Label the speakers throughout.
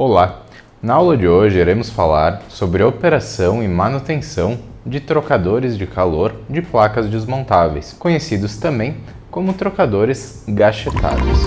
Speaker 1: Olá! Na aula de hoje iremos falar sobre a operação e manutenção de trocadores de calor de placas desmontáveis, conhecidos também como trocadores gachetados.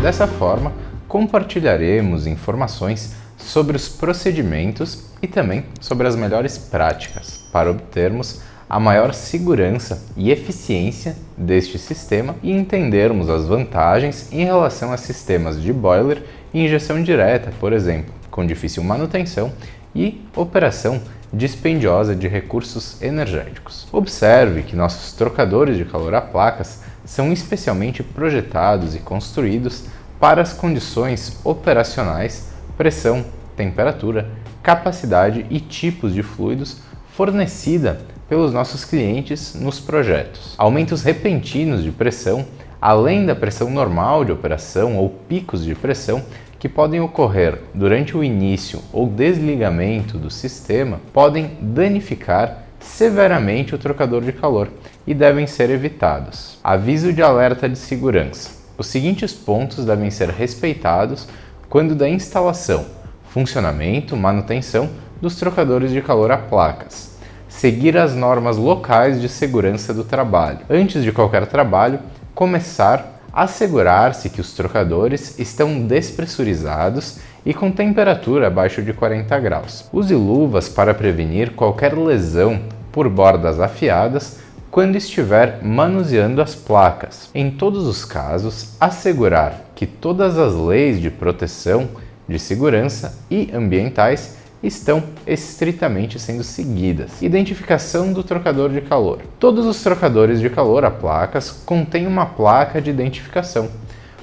Speaker 1: Dessa forma, compartilharemos informações sobre os procedimentos e também sobre as melhores práticas para obtermos a maior segurança e eficiência deste sistema e entendermos as vantagens em relação a sistemas de boiler e injeção direta, por exemplo, com difícil manutenção e operação dispendiosa de recursos energéticos. Observe que nossos trocadores de calor a placas são especialmente projetados e construídos para as condições operacionais, pressão, temperatura, capacidade e tipos de fluidos fornecida pelos nossos clientes nos projetos. Aumentos repentinos de pressão, além da pressão normal de operação ou picos de pressão, que podem ocorrer durante o início ou desligamento do sistema, podem danificar severamente o trocador de calor e devem ser evitados. Aviso de alerta de segurança. Os seguintes pontos devem ser respeitados quando da instalação, funcionamento, manutenção dos trocadores de calor a placas seguir as normas locais de segurança do trabalho. Antes de qualquer trabalho, começar assegurar-se que os trocadores estão despressurizados e com temperatura abaixo de 40 graus. Use luvas para prevenir qualquer lesão por bordas afiadas quando estiver manuseando as placas. Em todos os casos, assegurar que todas as leis de proteção, de segurança e ambientais estão estritamente sendo seguidas. Identificação do trocador de calor. Todos os trocadores de calor a placas contêm uma placa de identificação.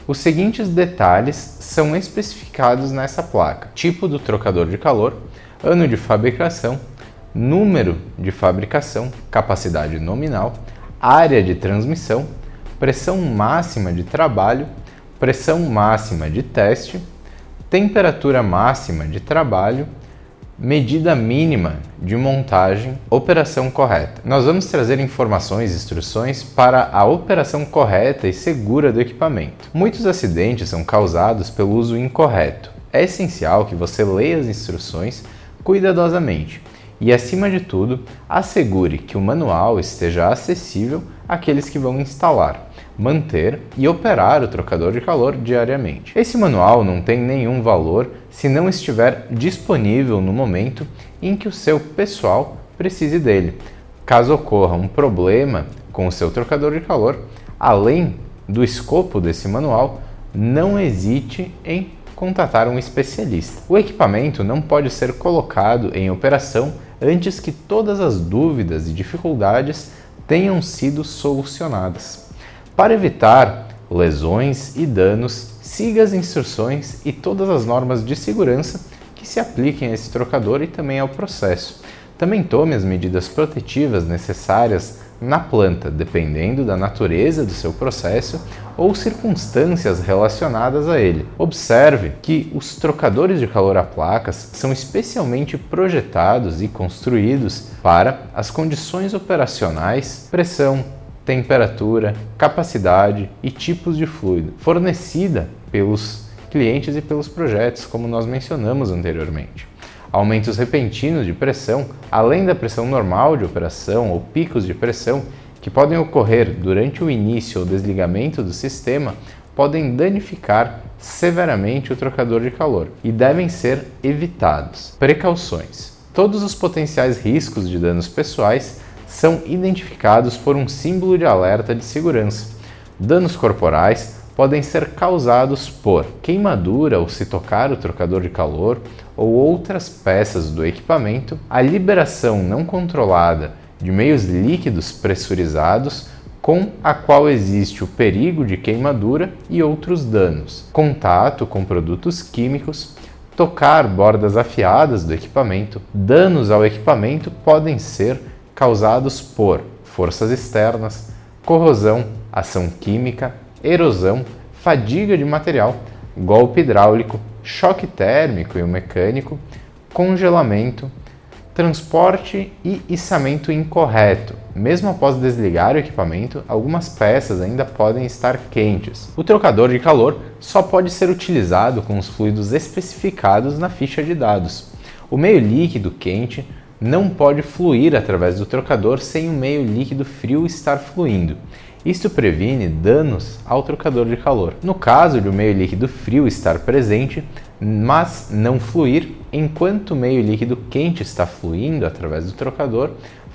Speaker 1: Os seguintes detalhes são especificados nessa placa: tipo do trocador de calor, ano de fabricação, número de fabricação, capacidade nominal, área de transmissão, pressão máxima de trabalho, pressão máxima de teste, temperatura máxima de trabalho Medida mínima de montagem, operação correta. Nós vamos trazer informações e instruções para a operação correta e segura do equipamento. Muitos acidentes são causados pelo uso incorreto. É essencial que você leia as instruções cuidadosamente e, acima de tudo, assegure que o manual esteja acessível àqueles que vão instalar manter e operar o trocador de calor diariamente. Esse manual não tem nenhum valor se não estiver disponível no momento em que o seu pessoal precise dele. Caso ocorra um problema com o seu trocador de calor, além do escopo desse manual, não hesite em contatar um especialista. O equipamento não pode ser colocado em operação antes que todas as dúvidas e dificuldades tenham sido solucionadas. Para evitar lesões e danos, siga as instruções e todas as normas de segurança que se apliquem a esse trocador e também ao processo. Também tome as medidas protetivas necessárias na planta, dependendo da natureza do seu processo ou circunstâncias relacionadas a ele. Observe que os trocadores de calor a placas são especialmente projetados e construídos para as condições operacionais, pressão, temperatura, capacidade e tipos de fluido, fornecida pelos clientes e pelos projetos, como nós mencionamos anteriormente. Aumentos repentinos de pressão, além da pressão normal de operação ou picos de pressão, que podem ocorrer durante o início ou desligamento do sistema, podem danificar severamente o trocador de calor e devem ser evitados. Precauções: todos os potenciais riscos de danos pessoais são identificados por um símbolo de alerta de segurança. Danos corporais podem ser causados por queimadura ou se tocar o trocador de calor ou outras peças do equipamento, a liberação não controlada de meios líquidos pressurizados com a qual existe o perigo de queimadura e outros danos, contato com produtos químicos, tocar bordas afiadas do equipamento. Danos ao equipamento podem ser causados por forças externas, corrosão, ação química, erosão, fadiga de material, golpe hidráulico, choque térmico e mecânico, congelamento, transporte e içamento incorreto, mesmo após desligar o equipamento, algumas peças ainda podem estar quentes. O trocador de calor só pode ser utilizado com os fluidos especificados na ficha de dados. O meio líquido quente não pode fluir através do trocador sem o meio líquido frio estar fluindo. Isto previne danos ao trocador de calor. No caso de o meio líquido frio estar presente, mas não fluir, enquanto o meio líquido quente está fluindo através do trocador,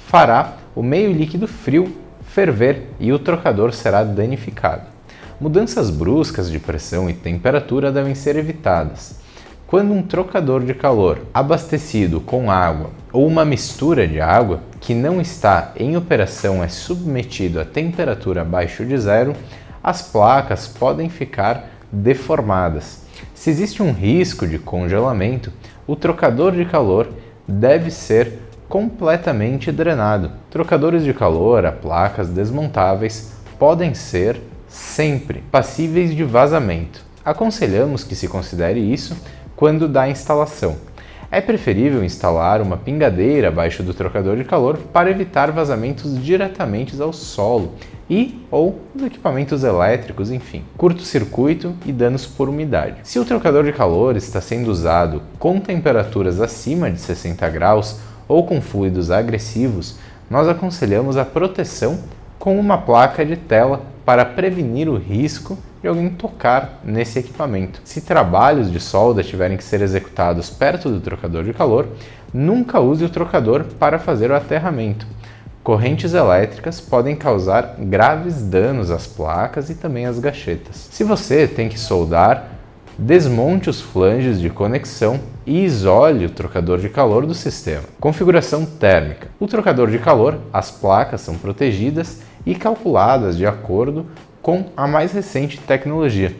Speaker 1: fará o meio líquido frio ferver e o trocador será danificado. Mudanças bruscas de pressão e temperatura devem ser evitadas. Quando um trocador de calor abastecido com água ou uma mistura de água que não está em operação é submetido a temperatura abaixo de zero, as placas podem ficar deformadas. Se existe um risco de congelamento, o trocador de calor deve ser completamente drenado. Trocadores de calor a placas desmontáveis podem ser sempre passíveis de vazamento. Aconselhamos que se considere isso quando da instalação. É preferível instalar uma pingadeira abaixo do trocador de calor para evitar vazamentos diretamente ao solo e ou dos equipamentos elétricos, enfim, curto-circuito e danos por umidade. Se o trocador de calor está sendo usado com temperaturas acima de 60 graus ou com fluidos agressivos, nós aconselhamos a proteção com uma placa de tela para prevenir o risco de alguém tocar nesse equipamento. Se trabalhos de solda tiverem que ser executados perto do trocador de calor, nunca use o trocador para fazer o aterramento. Correntes elétricas podem causar graves danos às placas e também às gachetas. Se você tem que soldar, desmonte os flanges de conexão e isole o trocador de calor do sistema. Configuração térmica. O trocador de calor, as placas são protegidas e calculadas de acordo com a mais recente tecnologia.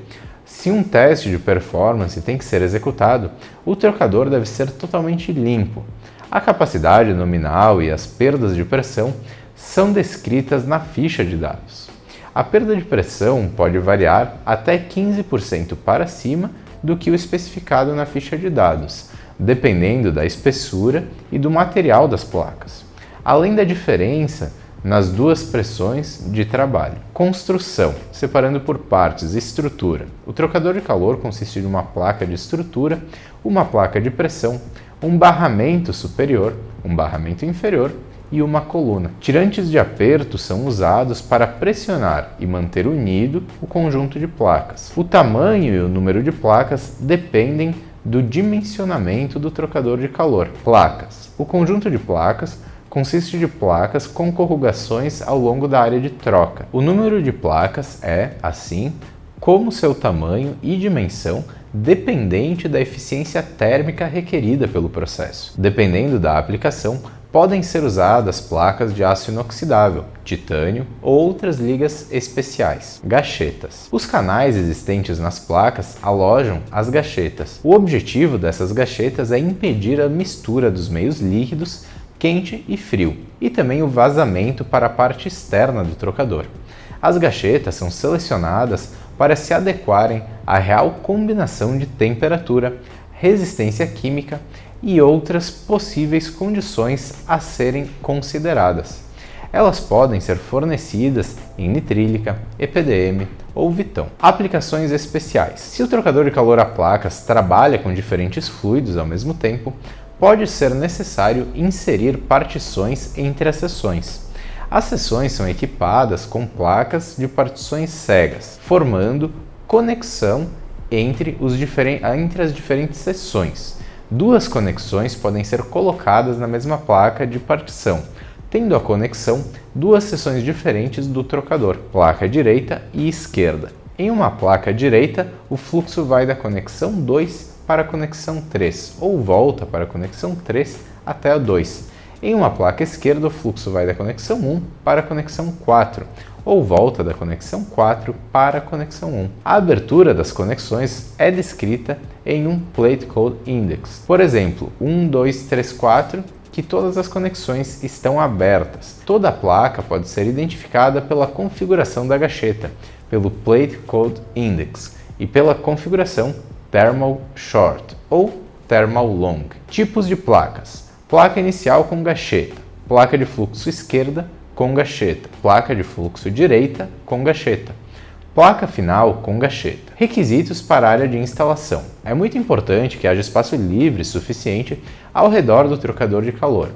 Speaker 1: Se um teste de performance tem que ser executado, o trocador deve ser totalmente limpo. A capacidade nominal e as perdas de pressão são descritas na ficha de dados. A perda de pressão pode variar até 15% para cima do que o especificado na ficha de dados, dependendo da espessura e do material das placas. Além da diferença nas duas pressões de trabalho. Construção, separando por partes, estrutura. O trocador de calor consiste de uma placa de estrutura, uma placa de pressão, um barramento superior, um barramento inferior e uma coluna. Tirantes de aperto são usados para pressionar e manter unido o conjunto de placas. O tamanho e o número de placas dependem do dimensionamento do trocador de calor. Placas. O conjunto de placas consiste de placas com corrugações ao longo da área de troca. O número de placas é, assim, como seu tamanho e dimensão dependente da eficiência térmica requerida pelo processo. Dependendo da aplicação, podem ser usadas placas de aço inoxidável, titânio ou outras ligas especiais. Gachetas. Os canais existentes nas placas alojam as gachetas. O objetivo dessas gachetas é impedir a mistura dos meios líquidos quente e frio, e também o vazamento para a parte externa do trocador. As gachetas são selecionadas para se adequarem à real combinação de temperatura, resistência química e outras possíveis condições a serem consideradas. Elas podem ser fornecidas em nitrílica, EPDM ou Vitão. Aplicações especiais. Se o trocador de calor a placas trabalha com diferentes fluidos ao mesmo tempo, pode ser necessário inserir partições entre as seções. As seções são equipadas com placas de partições cegas, formando conexão entre, entre as diferentes seções. Duas conexões podem ser colocadas na mesma placa de partição, tendo a conexão duas seções diferentes do trocador, placa direita e esquerda. Em uma placa direita, o fluxo vai da conexão 2 para a conexão 3 ou volta para a conexão 3 até a 2. Em uma placa esquerda, o fluxo vai da conexão 1 para a conexão 4 ou volta da conexão 4 para a conexão 1. A abertura das conexões é descrita em um Plate Code Index. Por exemplo, 1, 2, 3, 4, que todas as conexões estão abertas. Toda a placa pode ser identificada pela configuração da gacheta, pelo Plate Code Index e pela configuração Thermal Short ou Thermal Long. Tipos de placas: placa inicial com gacheta, placa de fluxo esquerda com gacheta, placa de fluxo direita com gacheta, placa final com gacheta. Requisitos para a área de instalação. É muito importante que haja espaço livre suficiente ao redor do trocador de calor.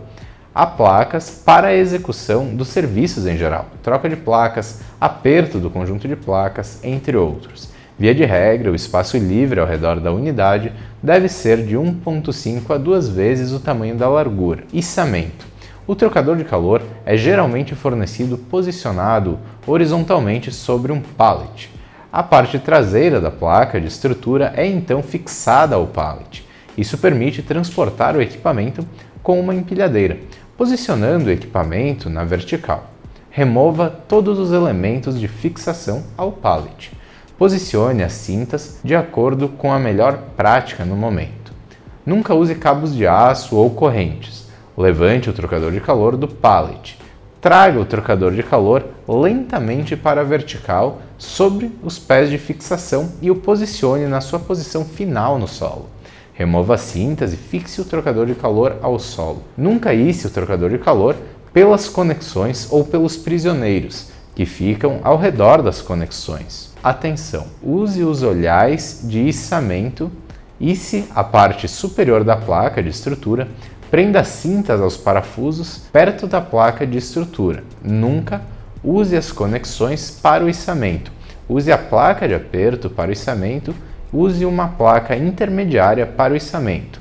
Speaker 1: Há placas para a execução dos serviços em geral, troca de placas, aperto do conjunto de placas, entre outros. Via de regra, o espaço livre ao redor da unidade deve ser de 1,5 a 2 vezes o tamanho da largura. Içamento. O trocador de calor é geralmente fornecido posicionado horizontalmente sobre um pallet. A parte traseira da placa de estrutura é então fixada ao pallet. Isso permite transportar o equipamento com uma empilhadeira, posicionando o equipamento na vertical. Remova todos os elementos de fixação ao pallet. Posicione as cintas de acordo com a melhor prática no momento. Nunca use cabos de aço ou correntes. Levante o trocador de calor do pallet. Traga o trocador de calor lentamente para a vertical sobre os pés de fixação e o posicione na sua posição final no solo. Remova as cintas e fixe o trocador de calor ao solo. Nunca isse o trocador de calor pelas conexões ou pelos prisioneiros, que ficam ao redor das conexões. Atenção! Use os olhais de içamento, isse a parte superior da placa de estrutura, prenda as cintas aos parafusos perto da placa de estrutura. Nunca use as conexões para o içamento. Use a placa de aperto para o içamento use uma placa intermediária para o içamento.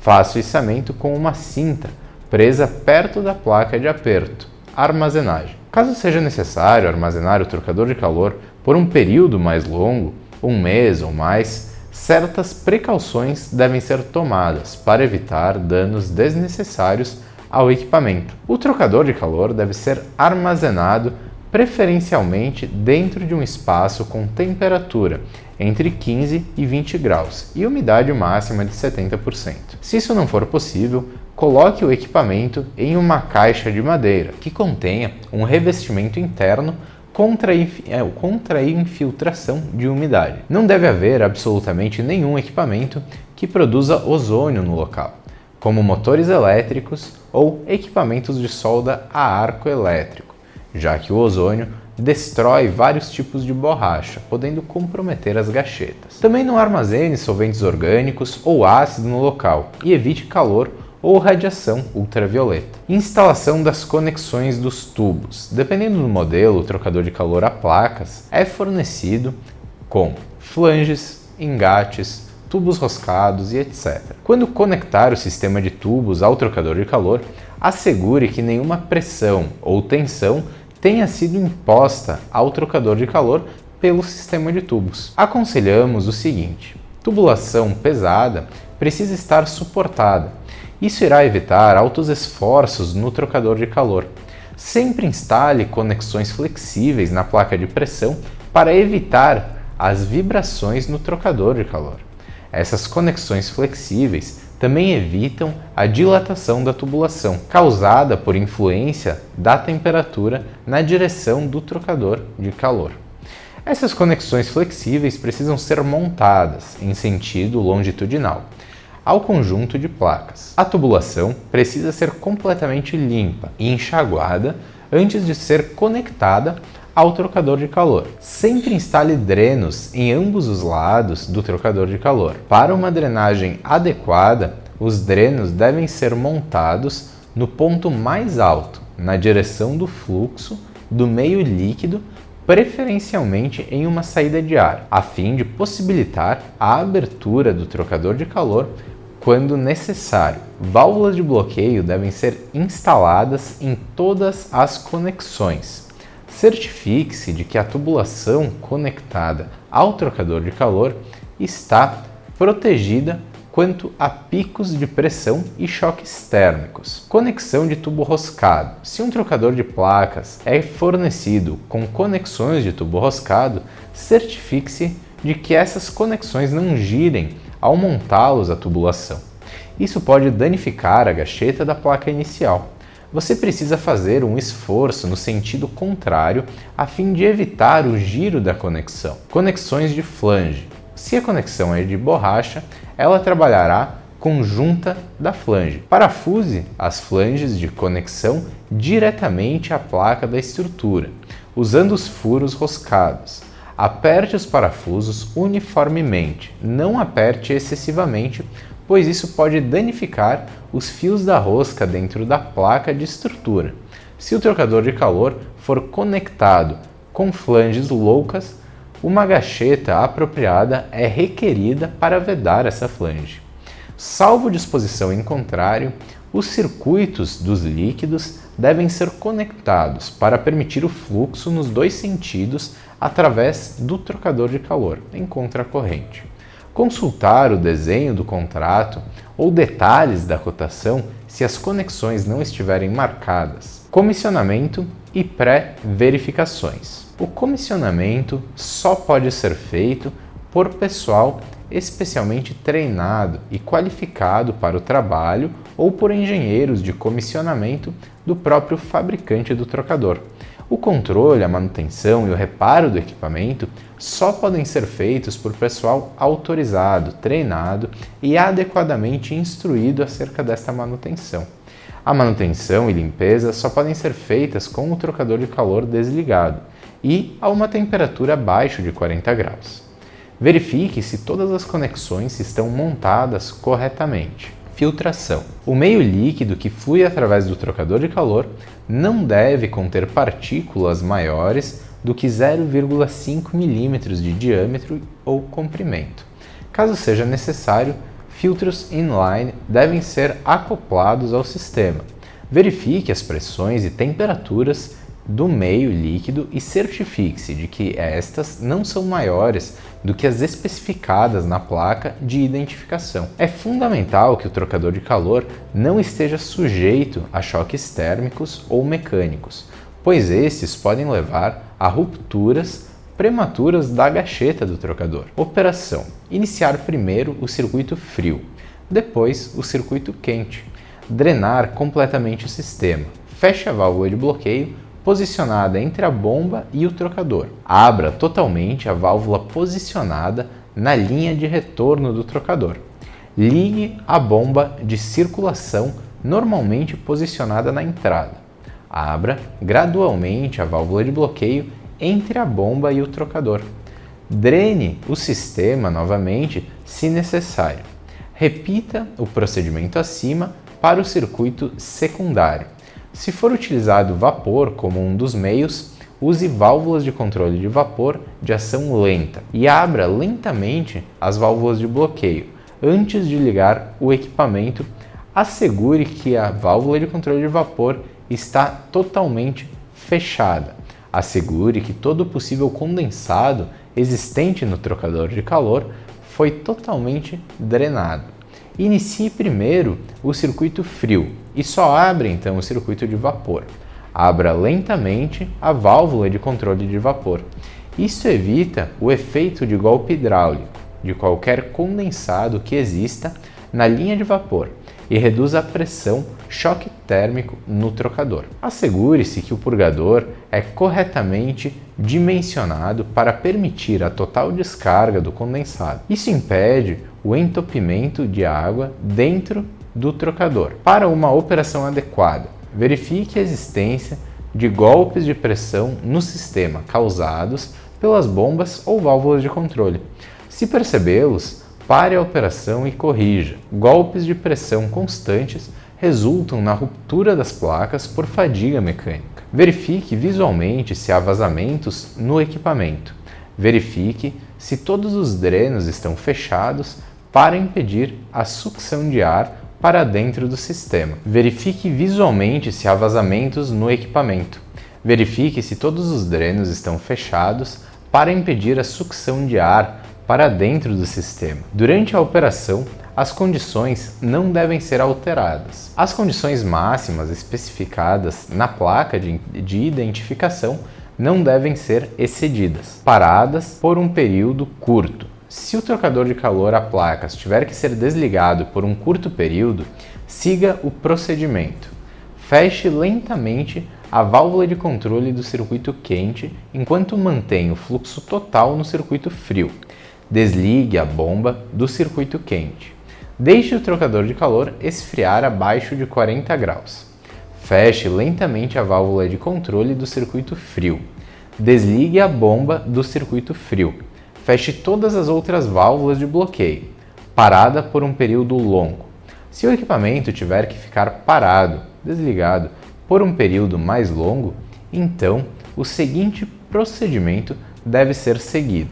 Speaker 1: Faça o içamento com uma cinta presa perto da placa de aperto. Armazenagem. Caso seja necessário armazenar o trocador de calor por um período mais longo, um mês ou mais, certas precauções devem ser tomadas para evitar danos desnecessários ao equipamento. O trocador de calor deve ser armazenado preferencialmente dentro de um espaço com temperatura entre 15 e 20 graus e umidade máxima de 70%. Se isso não for possível, coloque o equipamento em uma caixa de madeira que contenha um revestimento interno contra, é, contra infiltração de umidade. Não deve haver absolutamente nenhum equipamento que produza ozônio no local, como motores elétricos ou equipamentos de solda a arco elétrico, já que o ozônio destrói vários tipos de borracha, podendo comprometer as gachetas. Também não armazene solventes orgânicos ou ácido no local e evite calor ou radiação ultravioleta. Instalação das conexões dos tubos. Dependendo do modelo, o trocador de calor a placas é fornecido com flanges, engates, tubos roscados e etc. Quando conectar o sistema de tubos ao trocador de calor, assegure que nenhuma pressão ou tensão tenha sido imposta ao trocador de calor pelo sistema de tubos. Aconselhamos o seguinte: tubulação pesada precisa estar suportada. Isso irá evitar altos esforços no trocador de calor. Sempre instale conexões flexíveis na placa de pressão para evitar as vibrações no trocador de calor. Essas conexões flexíveis também evitam a dilatação da tubulação, causada por influência da temperatura na direção do trocador de calor. Essas conexões flexíveis precisam ser montadas em sentido longitudinal ao conjunto de placas. A tubulação precisa ser completamente limpa e enxaguada antes de ser conectada ao trocador de calor. Sempre instale drenos em ambos os lados do trocador de calor. Para uma drenagem adequada, os drenos devem ser montados no ponto mais alto, na direção do fluxo do meio líquido, preferencialmente em uma saída de ar, a fim de possibilitar a abertura do trocador de calor quando necessário. Válvulas de bloqueio devem ser instaladas em todas as conexões certifique-se de que a tubulação conectada ao trocador de calor está protegida quanto a picos de pressão e choques térmicos. Conexão de tubo roscado. Se um trocador de placas é fornecido com conexões de tubo roscado, certifique-se de que essas conexões não girem ao montá-los à tubulação. Isso pode danificar a gacheta da placa inicial você precisa fazer um esforço no sentido contrário a fim de evitar o giro da conexão. Conexões de flange. Se a conexão é de borracha, ela trabalhará conjunta da flange. Parafuse as flanges de conexão diretamente à placa da estrutura, usando os furos roscados. Aperte os parafusos uniformemente, não aperte excessivamente, pois isso pode danificar os fios da rosca dentro da placa de estrutura. Se o trocador de calor for conectado com flanges loucas, uma gacheta apropriada é requerida para vedar essa flange. Salvo disposição em contrário, os circuitos dos líquidos devem ser conectados para permitir o fluxo nos dois sentidos através do trocador de calor em contracorrente. Consultar o desenho do contrato ou detalhes da cotação se as conexões não estiverem marcadas. Comissionamento e pré-verificações. O comissionamento só pode ser feito por pessoal especialmente treinado e qualificado para o trabalho ou por engenheiros de comissionamento do próprio fabricante do trocador. O controle, a manutenção e o reparo do equipamento só podem ser feitos por pessoal autorizado, treinado e adequadamente instruído acerca desta manutenção. A manutenção e limpeza só podem ser feitas com o trocador de calor desligado e a uma temperatura abaixo de 40 graus. Verifique se todas as conexões estão montadas corretamente. Filtração. O meio líquido que flui através do trocador de calor não deve conter partículas maiores do que 0,5 mm de diâmetro ou comprimento. Caso seja necessário, filtros inline devem ser acoplados ao sistema. Verifique as pressões e temperaturas do meio líquido e certifique-se de que estas não são maiores do que as especificadas na placa de identificação. É fundamental que o trocador de calor não esteja sujeito a choques térmicos ou mecânicos, pois estes podem levar a rupturas prematuras da gacheta do trocador. Operação: iniciar primeiro o circuito frio, depois o circuito quente. Drenar completamente o sistema. Feche a válvula de bloqueio posicionada entre a bomba e o trocador. Abra totalmente a válvula posicionada na linha de retorno do trocador. Ligue a bomba de circulação normalmente posicionada na entrada. Abra gradualmente a válvula de bloqueio entre a bomba e o trocador. Drene o sistema novamente se necessário. Repita o procedimento acima para o circuito secundário. Se for utilizado vapor como um dos meios, use válvulas de controle de vapor de ação lenta e abra lentamente as válvulas de bloqueio. Antes de ligar o equipamento, assegure que a válvula de controle de vapor está totalmente fechada. Assegure que todo o possível condensado existente no trocador de calor foi totalmente drenado. Inicie primeiro o circuito frio e só abre então o circuito de vapor. Abra lentamente a válvula de controle de vapor. Isso evita o efeito de golpe hidráulico de qualquer condensado que exista na linha de vapor e reduz a pressão choque térmico no trocador. Assegure-se que o purgador é corretamente dimensionado para permitir a total descarga do condensado. Isso impede o entupimento de água dentro do trocador. Para uma operação adequada, verifique a existência de golpes de pressão no sistema causados pelas bombas ou válvulas de controle. Se percebê-los, pare a operação e corrija. Golpes de pressão constantes resultam na ruptura das placas por fadiga mecânica. Verifique visualmente se há vazamentos no equipamento. Verifique se todos os drenos estão fechados para impedir a sucção de ar para dentro do sistema. Verifique visualmente se há vazamentos no equipamento. Verifique se todos os drenos estão fechados para impedir a sucção de ar para dentro do sistema. Durante a operação, as condições não devem ser alteradas. As condições máximas especificadas na placa de, de identificação não devem ser excedidas, paradas por um período curto. Se o trocador de calor a placas tiver que ser desligado por um curto período, siga o procedimento. Feche lentamente a válvula de controle do circuito quente enquanto mantém o fluxo total no circuito frio. Desligue a bomba do circuito quente. Deixe o trocador de calor esfriar abaixo de 40 graus. Feche lentamente a válvula de controle do circuito frio. Desligue a bomba do circuito frio. Feche todas as outras válvulas de bloqueio, parada por um período longo. Se o equipamento tiver que ficar parado, desligado, por um período mais longo, então o seguinte procedimento deve ser seguido.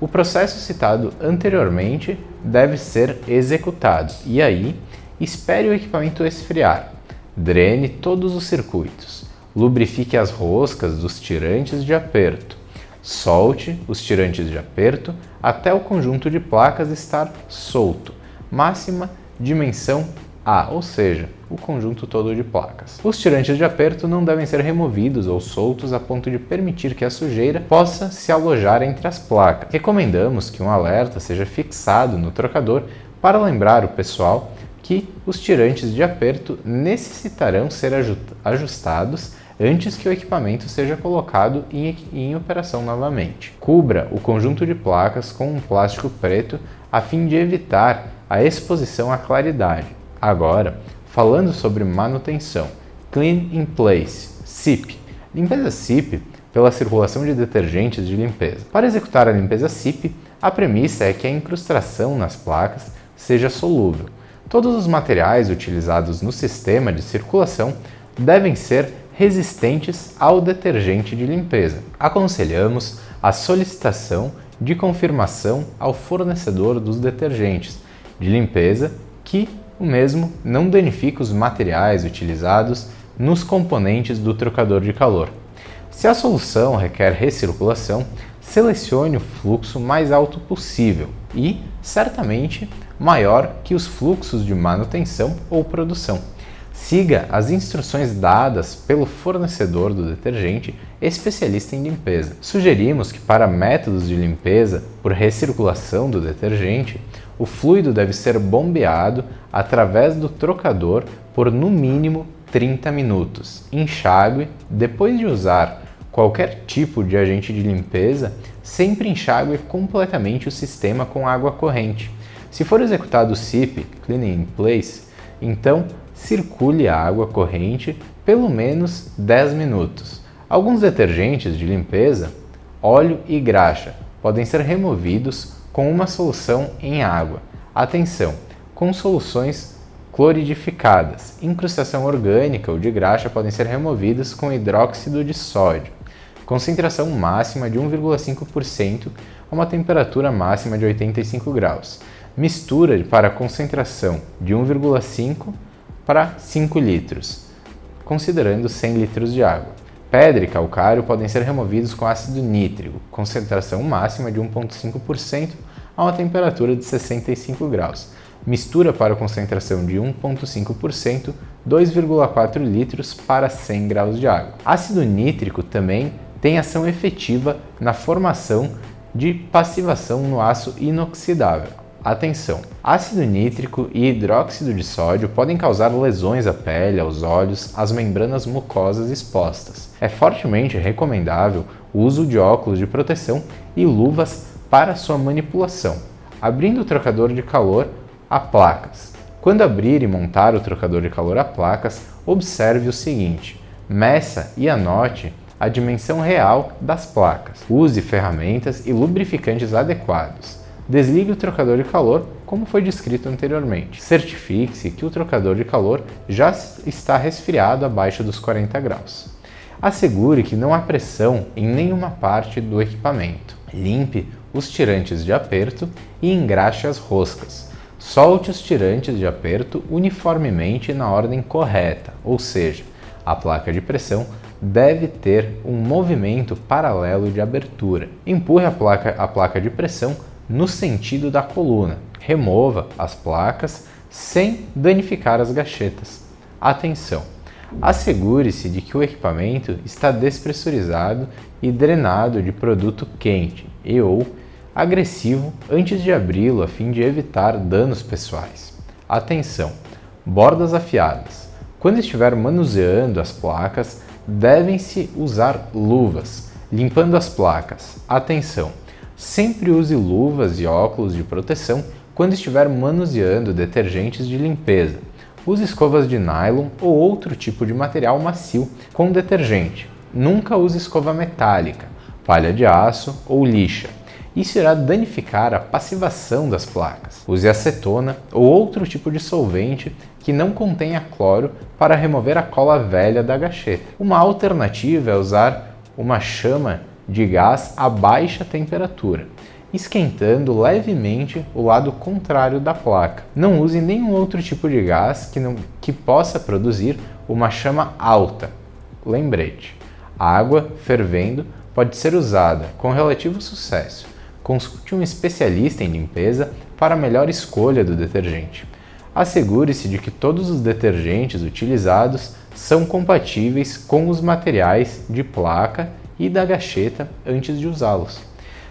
Speaker 1: O processo citado anteriormente deve ser executado e aí espere o equipamento esfriar. Drene todos os circuitos. Lubrifique as roscas dos tirantes de aperto. Solte os tirantes de aperto até o conjunto de placas estar solto. Máxima dimensão A, ou seja, o conjunto todo de placas. Os tirantes de aperto não devem ser removidos ou soltos a ponto de permitir que a sujeira possa se alojar entre as placas. Recomendamos que um alerta seja fixado no trocador para lembrar o pessoal que os tirantes de aperto necessitarão ser ajustados antes que o equipamento seja colocado em, em, operação novamente. Cubra o conjunto de placas com um plástico preto a fim de evitar a exposição à claridade. Agora, falando sobre manutenção, Clean in Place, SIP. Limpeza SIP pela circulação de detergentes de limpeza. Para executar a limpeza SIP, a premissa é que a incrustação nas placas seja solúvel. Todos os materiais utilizados no sistema de circulação devem ser resistentes ao detergente de limpeza. Aconselhamos a solicitação de confirmação ao fornecedor dos detergentes de limpeza que o mesmo não danifica os materiais utilizados nos componentes do trocador de calor. Se a solução requer recirculação, selecione o fluxo mais alto possível e, certamente, maior que os fluxos de manutenção ou produção. Siga as instruções dadas pelo fornecedor do detergente especialista em limpeza. Sugerimos que, para métodos de limpeza por recirculação do detergente, o fluido deve ser bombeado através do trocador por no mínimo 30 minutos. Enxague depois de usar qualquer tipo de agente de limpeza, sempre enxague completamente o sistema com água corrente. Se for executado o CIP, Cleaning in Place, então circule a água corrente pelo menos 10 minutos. Alguns detergentes de limpeza, óleo e graxa, podem ser removidos com uma solução em água. Atenção! Com soluções cloridificadas, incrustação orgânica ou de graxa podem ser removidas com hidróxido de sódio. Concentração máxima de 1,5% a uma temperatura máxima de 85 graus. Mistura para concentração de 1,5 para 5 litros, considerando 100 litros de água. Pedra e calcário podem ser removidos com ácido nítrico, concentração máxima de 1,5% a uma temperatura de 65 graus. Mistura para concentração de 1,5%, 2,4 litros para 100 graus de água. Ácido nítrico também tem ação efetiva na formação de passivação no aço inoxidável. Atenção! Ácido nítrico e hidróxido de sódio podem causar lesões à pele, aos olhos, às membranas mucosas expostas. É fortemente recomendável o uso de óculos de proteção e luvas para sua manipulação, abrindo o trocador de calor a placas. Quando abrir e montar o trocador de calor a placas, observe o seguinte: meça e anote a dimensão real das placas. Use ferramentas e lubrificantes adequados. Desligue o trocador de calor, como foi descrito anteriormente. Certifique-se que o trocador de calor já está resfriado abaixo dos 40 graus. Assegure que não há pressão em nenhuma parte do equipamento. Limpe os tirantes de aperto e engraxe as roscas. Solte os tirantes de aperto uniformemente na ordem correta, ou seja, a placa de pressão deve ter um movimento paralelo de abertura. Empurre a placa, a placa de pressão no sentido da coluna. Remova as placas sem danificar as gachetas. Atenção! Assegure-se de que o equipamento está despressurizado e drenado de produto quente e ou agressivo antes de abri-lo a fim de evitar danos pessoais. Atenção! Bordas afiadas. Quando estiver manuseando as placas, devem-se usar luvas, limpando as placas. Atenção! Sempre use luvas e óculos de proteção quando estiver manuseando detergentes de limpeza. Use escovas de nylon ou outro tipo de material macio com detergente. Nunca use escova metálica, palha de aço ou lixa. Isso irá danificar a passivação das placas. Use acetona ou outro tipo de solvente que não contenha cloro para remover a cola velha da gacheta. Uma alternativa é usar uma chama de gás a baixa temperatura, esquentando levemente o lado contrário da placa. Não use nenhum outro tipo de gás que, não, que possa produzir uma chama alta. Lembrete: água fervendo pode ser usada com relativo sucesso. Consulte um especialista em limpeza para a melhor escolha do detergente. Assegure-se de que todos os detergentes utilizados são compatíveis com os materiais de placa e da gacheta antes de usá-los.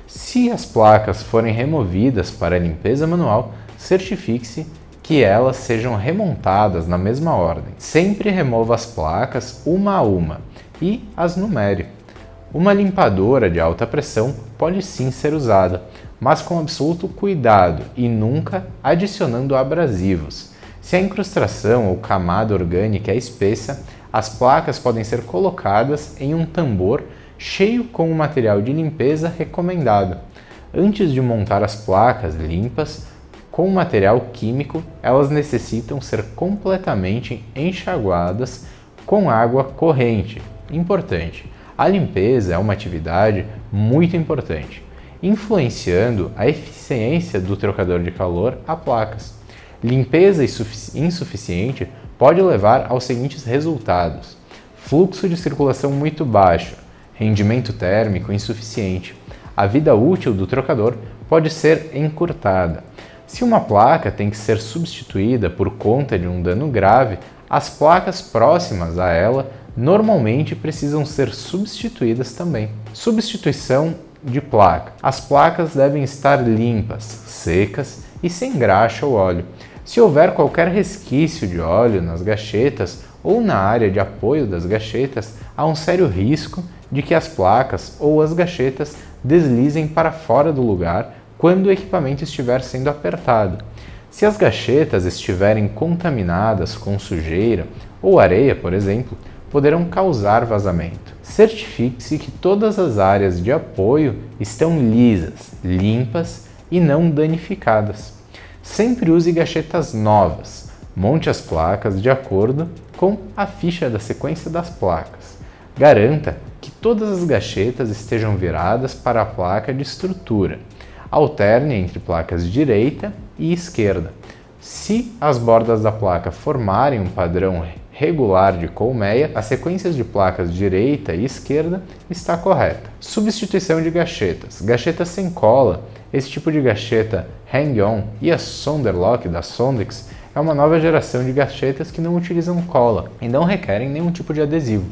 Speaker 1: Se as placas forem removidas para limpeza manual, certifique-se que elas sejam remontadas na mesma ordem. Sempre remova as placas uma a uma e as numere. Uma limpadora de alta pressão pode sim ser usada, mas com absoluto cuidado e nunca adicionando abrasivos. Se a incrustação ou camada orgânica é espessa, as placas podem ser colocadas em um tambor cheio com o material de limpeza recomendado. Antes de montar as placas limpas com material químico, elas necessitam ser completamente enxaguadas com água corrente. Importante: a limpeza é uma atividade muito importante influenciando a eficiência do trocador de calor a placas. Limpeza insuficiente pode levar aos seguintes resultados: fluxo de circulação muito baixo, rendimento térmico insuficiente. A vida útil do trocador pode ser encurtada. Se uma placa tem que ser substituída por conta de um dano grave, as placas próximas a ela normalmente precisam ser substituídas também. Substituição de placa. As placas devem estar limpas, secas e sem graxa ou óleo. Se houver qualquer resquício de óleo nas gachetas ou na área de apoio das gachetas, há um sério risco de que as placas ou as gachetas deslizem para fora do lugar quando o equipamento estiver sendo apertado. Se as gachetas estiverem contaminadas com sujeira ou areia, por exemplo, poderão causar vazamento. Certifique-se que todas as áreas de apoio estão lisas, limpas e não danificadas. Sempre use gachetas novas. Monte as placas de acordo com a ficha da sequência das placas. Garanta que todas as gachetas estejam viradas para a placa de estrutura. Alterne entre placas direita e esquerda. Se as bordas da placa formarem um padrão regular de colmeia, as sequências de placas direita e esquerda está correta. Substituição de gachetas. Gachetas sem cola. Esse tipo de gacheta hang-on e a Sonderlock da Sondex é uma nova geração de gachetas que não utilizam cola e não requerem nenhum tipo de adesivo.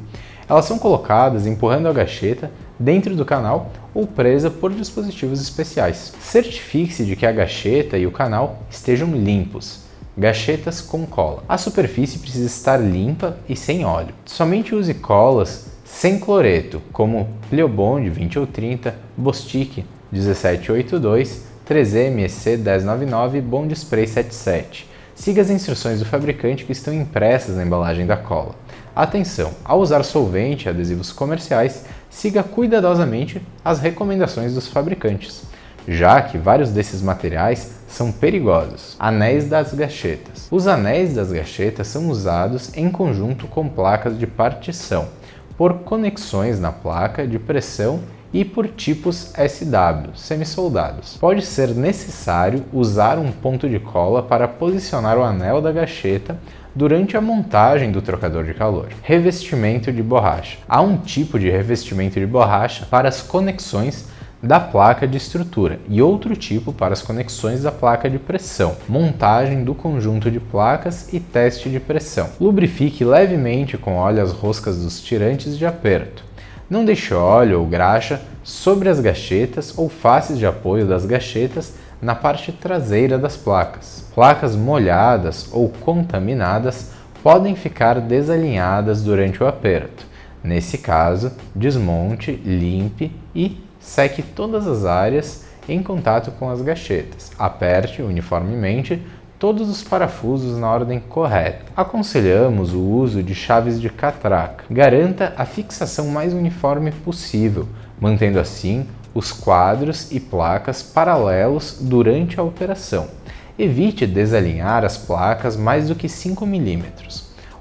Speaker 1: Elas são colocadas empurrando a gacheta dentro do canal ou presa por dispositivos especiais. Certifique-se de que a gacheta e o canal estejam limpos gachetas com cola. A superfície precisa estar limpa e sem óleo. Somente use colas sem cloreto, como Pleobond 20 ou 30, Bostik 1782, 3M 1099 e Bond Spray 77. Siga as instruções do fabricante que estão impressas na embalagem da cola. Atenção! Ao usar solvente e adesivos comerciais, siga cuidadosamente as recomendações dos fabricantes já que vários desses materiais são perigosos. Anéis das gachetas. Os anéis das gachetas são usados em conjunto com placas de partição, por conexões na placa de pressão e por tipos SW, semi-soldados. Pode ser necessário usar um ponto de cola para posicionar o anel da gacheta durante a montagem do trocador de calor. Revestimento de borracha. Há um tipo de revestimento de borracha para as conexões da placa de estrutura e outro tipo para as conexões da placa de pressão, montagem do conjunto de placas e teste de pressão. Lubrifique levemente com óleo as roscas dos tirantes de aperto. Não deixe óleo ou graxa sobre as gachetas ou faces de apoio das gachetas na parte traseira das placas. Placas molhadas ou contaminadas podem ficar desalinhadas durante o aperto. Nesse caso, desmonte, limpe e seque todas as áreas em contato com as gachetas. Aperte uniformemente todos os parafusos na ordem correta. Aconselhamos o uso de chaves de catraca. Garanta a fixação mais uniforme possível, mantendo assim os quadros e placas paralelos durante a operação. Evite desalinhar as placas mais do que 5 mm.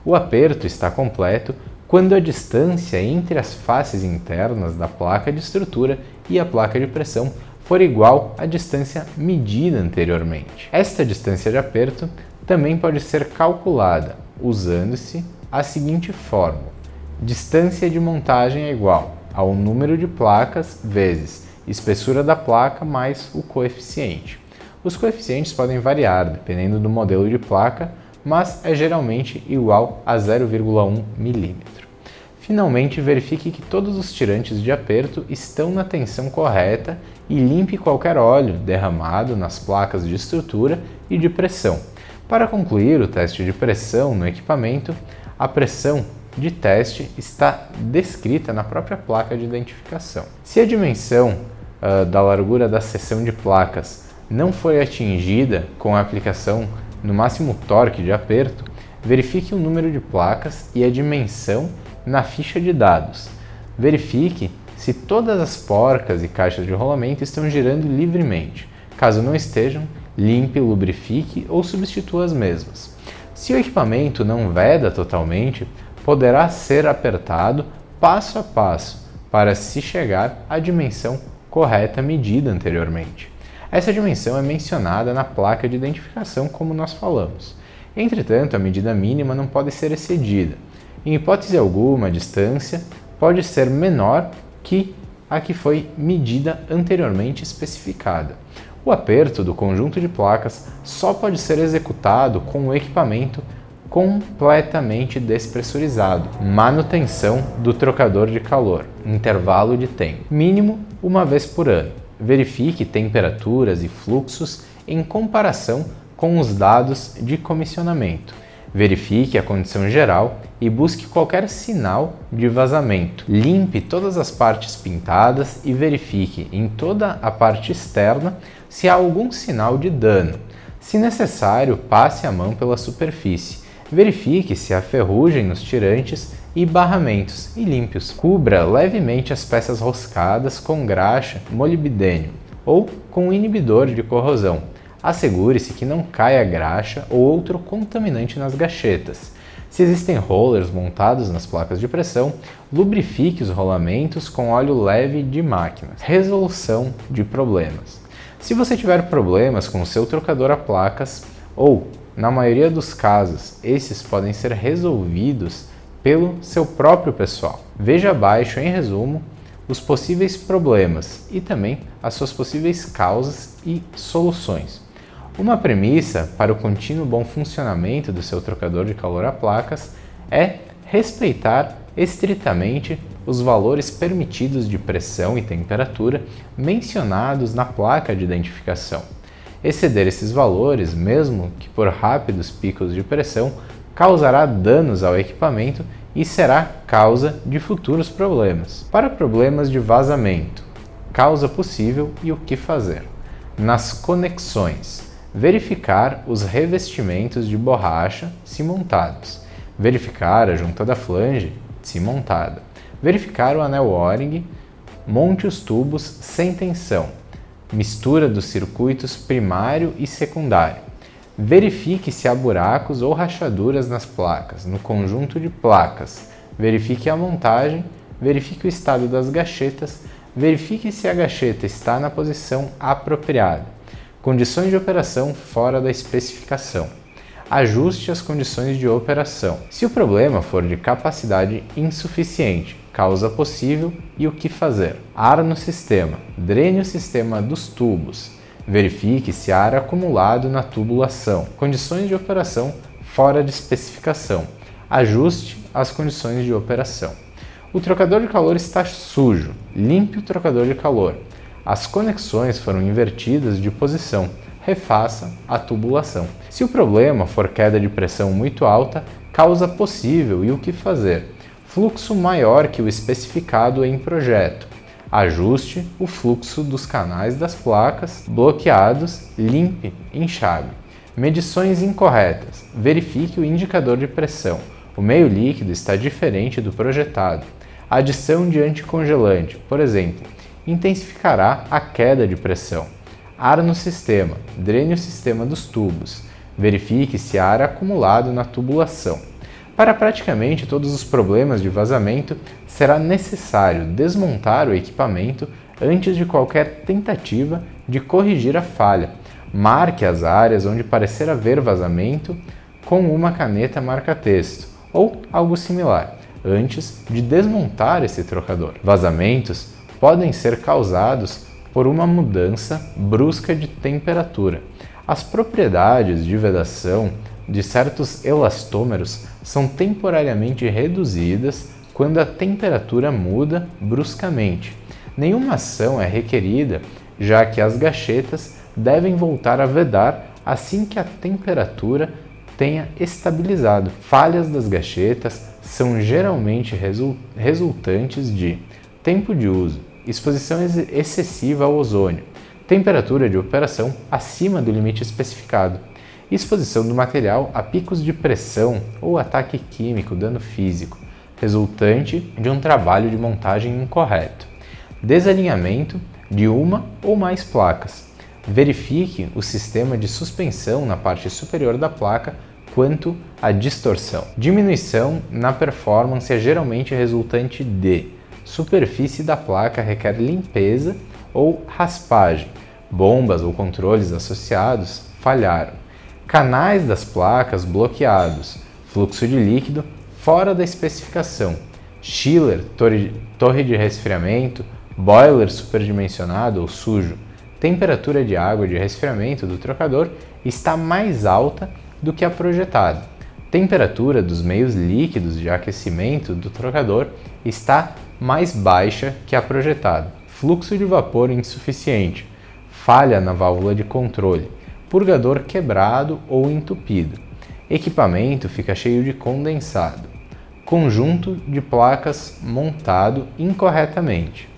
Speaker 1: O aperto está completo quando a distância entre as faces internas da placa de estrutura e a placa de pressão for igual à distância medida anteriormente. Esta distância de aperto também pode ser calculada usando-se a seguinte fórmula: distância de montagem é igual ao número de placas vezes espessura da placa mais o coeficiente. Os coeficientes podem variar dependendo do modelo de placa, mas é geralmente igual a 0,1 milímetro. Finalmente, verifique que todos os tirantes de aperto estão na tensão correta e limpe qualquer óleo derramado nas placas de estrutura e de pressão. Para concluir o teste de pressão no equipamento, a pressão de teste está descrita na própria placa de identificação. Se a dimensão uh, da largura da seção de placas não foi atingida com a aplicação no máximo torque de aperto, verifique o número de placas e a dimensão na ficha de dados. Verifique se todas as porcas e caixas de rolamento estão girando livremente. Caso não estejam, limpe, lubrifique ou substitua as mesmas. Se o equipamento não veda totalmente, poderá ser apertado passo a passo para se chegar à dimensão correta medida anteriormente. Essa dimensão é mencionada na placa de identificação, como nós falamos. Entretanto, a medida mínima não pode ser excedida. Em hipótese alguma, a distância pode ser menor que a que foi medida anteriormente especificada. O aperto do conjunto de placas só pode ser executado com o equipamento completamente despressurizado. Manutenção do trocador de calor. Intervalo de tempo. Mínimo uma vez por ano. Verifique temperaturas e fluxos em comparação com os dados de comissionamento Verifique a condição geral e busque qualquer sinal de vazamento. Limpe todas as partes pintadas e verifique em toda a parte externa se há algum sinal de dano. Se necessário, passe a mão pela superfície. Verifique se há ferrugem nos tirantes e barramentos e limpe-os. Cubra levemente as peças roscadas com graxa molibdênio ou com inibidor de corrosão assegure-se que não caia graxa ou outro contaminante nas gachetas. Se existem rollers montados nas placas de pressão, lubrifique os rolamentos com óleo leve de máquinas. Resolução de problemas. Se você tiver problemas com o seu trocador a placas, ou, na maioria dos casos, esses podem ser resolvidos pelo seu próprio pessoal. Veja abaixo, em resumo, os possíveis problemas e também as suas possíveis causas e soluções. Uma premissa para o contínuo bom funcionamento do seu trocador de calor a placas é respeitar estritamente os valores permitidos de pressão e temperatura mencionados na placa de identificação. Exceder esses valores, mesmo que por rápidos picos de pressão, causará danos ao equipamento e será causa de futuros problemas. Para problemas de vazamento, causa possível e o que fazer. Nas conexões, verificar os revestimentos de borracha se montados, verificar a junta da flange se montada, verificar o anel O-ring, monte os tubos sem tensão, mistura dos circuitos primário e secundário. Verifique se há buracos ou rachaduras nas placas, no conjunto de placas. Verifique a montagem, verifique o estado das gachetas, verifique se a gacheta está na posição apropriada Condições de operação fora da especificação. Ajuste as condições de operação. Se o problema for de capacidade insuficiente, causa possível e o que fazer. Ar no sistema. Drene o sistema dos tubos. Verifique se há ar acumulado na tubulação. Condições de operação fora de especificação. Ajuste as condições de operação. O trocador de calor está sujo. Limpe o trocador de calor as conexões foram invertidas de posição. Refaça a tubulação. Se o problema for queda de pressão muito alta, causa possível e o que fazer? Fluxo maior que o especificado em projeto. Ajuste o fluxo dos canais das placas bloqueados, limpe, enxague. Medições incorretas. Verifique o indicador de pressão. O meio líquido está diferente do projetado. Adição de anticongelante, por exemplo, intensificará a queda de pressão. Ar no sistema. Drene o sistema dos tubos. Verifique se há ar acumulado na tubulação. Para praticamente todos os problemas de vazamento, será necessário desmontar o equipamento antes de qualquer tentativa de corrigir a falha. Marque as áreas onde parecer haver vazamento com uma caneta marca-texto ou algo similar antes de desmontar esse trocador. Vazamentos podem ser causados por uma mudança brusca de temperatura. As propriedades de vedação de certos elastômeros são temporariamente reduzidas quando a temperatura muda bruscamente. Nenhuma ação é requerida, já que as gachetas devem voltar a vedar assim que a temperatura tenha estabilizado. Falhas das gachetas são geralmente resultantes de tempo de uso, exposição excessiva ao ozônio, temperatura de operação acima do limite especificado, exposição do material a picos de pressão ou ataque químico, dano físico, resultante de um trabalho de montagem incorreto, desalinhamento de uma ou mais placas. Verifique o sistema de suspensão na parte superior da placa quanto à distorção. Diminuição na performance é geralmente resultante de. Superfície da placa requer limpeza ou raspagem, bombas ou controles associados falharam, canais das placas bloqueados, fluxo de líquido fora da especificação, chiller, torre de resfriamento, boiler superdimensionado ou sujo, temperatura de água de resfriamento do trocador está mais alta do que a projetada. Temperatura dos meios líquidos de aquecimento do trocador está mais baixa que a projetada. Fluxo de vapor insuficiente, falha na válvula de controle, purgador quebrado ou entupido, equipamento fica cheio de condensado, conjunto de placas montado incorretamente,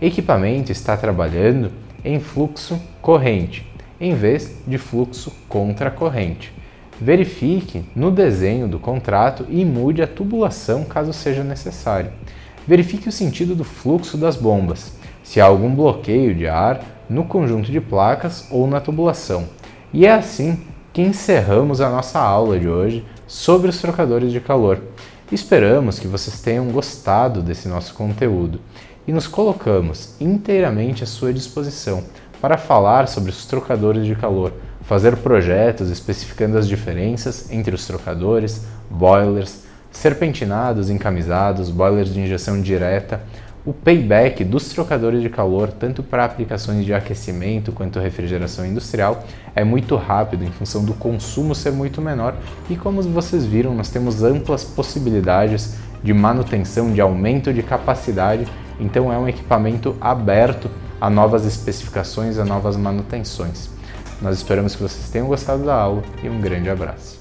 Speaker 1: equipamento está trabalhando em fluxo corrente em vez de fluxo contracorrente. Verifique no desenho do contrato e mude a tubulação caso seja necessário. Verifique o sentido do fluxo das bombas se há algum bloqueio de ar no conjunto de placas ou na tubulação. E é assim que encerramos a nossa aula de hoje sobre os trocadores de calor. Esperamos que vocês tenham gostado desse nosso conteúdo e nos colocamos inteiramente à sua disposição para falar sobre os trocadores de calor, fazer projetos especificando as diferenças entre os trocadores, boilers, serpentinados, encamisados, boilers de injeção direta, o payback dos trocadores de calor, tanto para aplicações de aquecimento quanto refrigeração industrial, é muito rápido em função do consumo ser muito menor e como vocês viram, nós temos amplas possibilidades de manutenção, de aumento de capacidade, então é um equipamento aberto a novas especificações, a novas manutenções. Nós esperamos que vocês tenham gostado da aula e um grande abraço.